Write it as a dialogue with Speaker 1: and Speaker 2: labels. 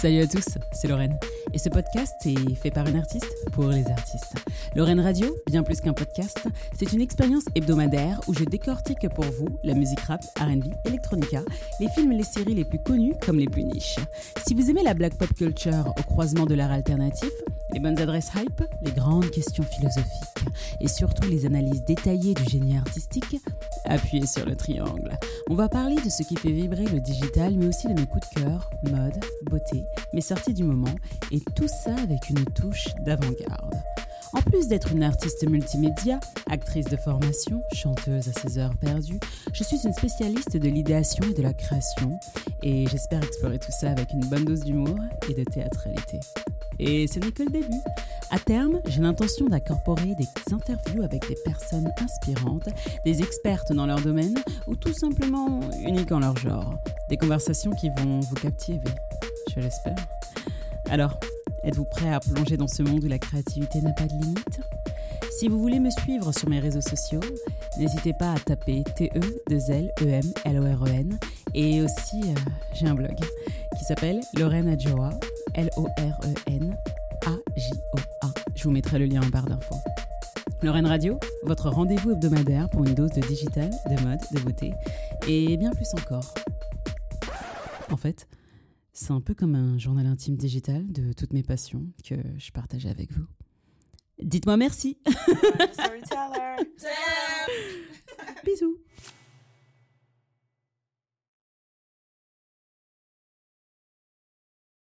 Speaker 1: Salut à tous, c'est Lorraine. Et ce podcast est fait par une artiste pour les artistes. Lorraine Radio, bien plus qu'un podcast, c'est une expérience hebdomadaire où je décortique pour vous la musique rap, RB, electronica, les films et les séries les plus connus comme les plus niches. Si vous aimez la black pop culture au croisement de l'art alternatif, les bonnes adresses hype, les grandes questions philosophiques et surtout les analyses détaillées du génie artistique, appuyez sur le triangle. On va parler de ce qui fait vibrer le digital, mais aussi de nos coups de cœur, mode, beauté, mes sorties du moment, et tout ça avec une touche d'avant-garde. En plus d'être une artiste multimédia, actrice de formation, chanteuse à ses heures perdues, je suis une spécialiste de l'idéation et de la création, et j'espère explorer tout ça avec une bonne dose d'humour et de théâtralité. Et ce n'est que le début. À terme, j'ai l'intention d'incorporer des interviews avec des personnes inspirantes, des expertes dans leur domaine ou tout simplement uniques en leur genre. Des conversations qui vont vous captiver, je l'espère. Alors, êtes-vous prêt à plonger dans ce monde où la créativité n'a pas de limite? Si vous voulez me suivre sur mes réseaux sociaux, n'hésitez pas à taper T-E-2-L-E-M-L-O-R-E-N et aussi euh, j'ai un blog qui s'appelle Lorraine Adjoa, L-O-R-E-N-A-J-O-A. Je vous mettrai le lien en barre d'infos. Lorraine Radio, votre rendez-vous hebdomadaire pour une dose de digital, de mode, de beauté et bien plus encore. En fait, c'est un peu comme un journal intime digital de toutes mes passions que je partage avec vous. Dites-moi merci.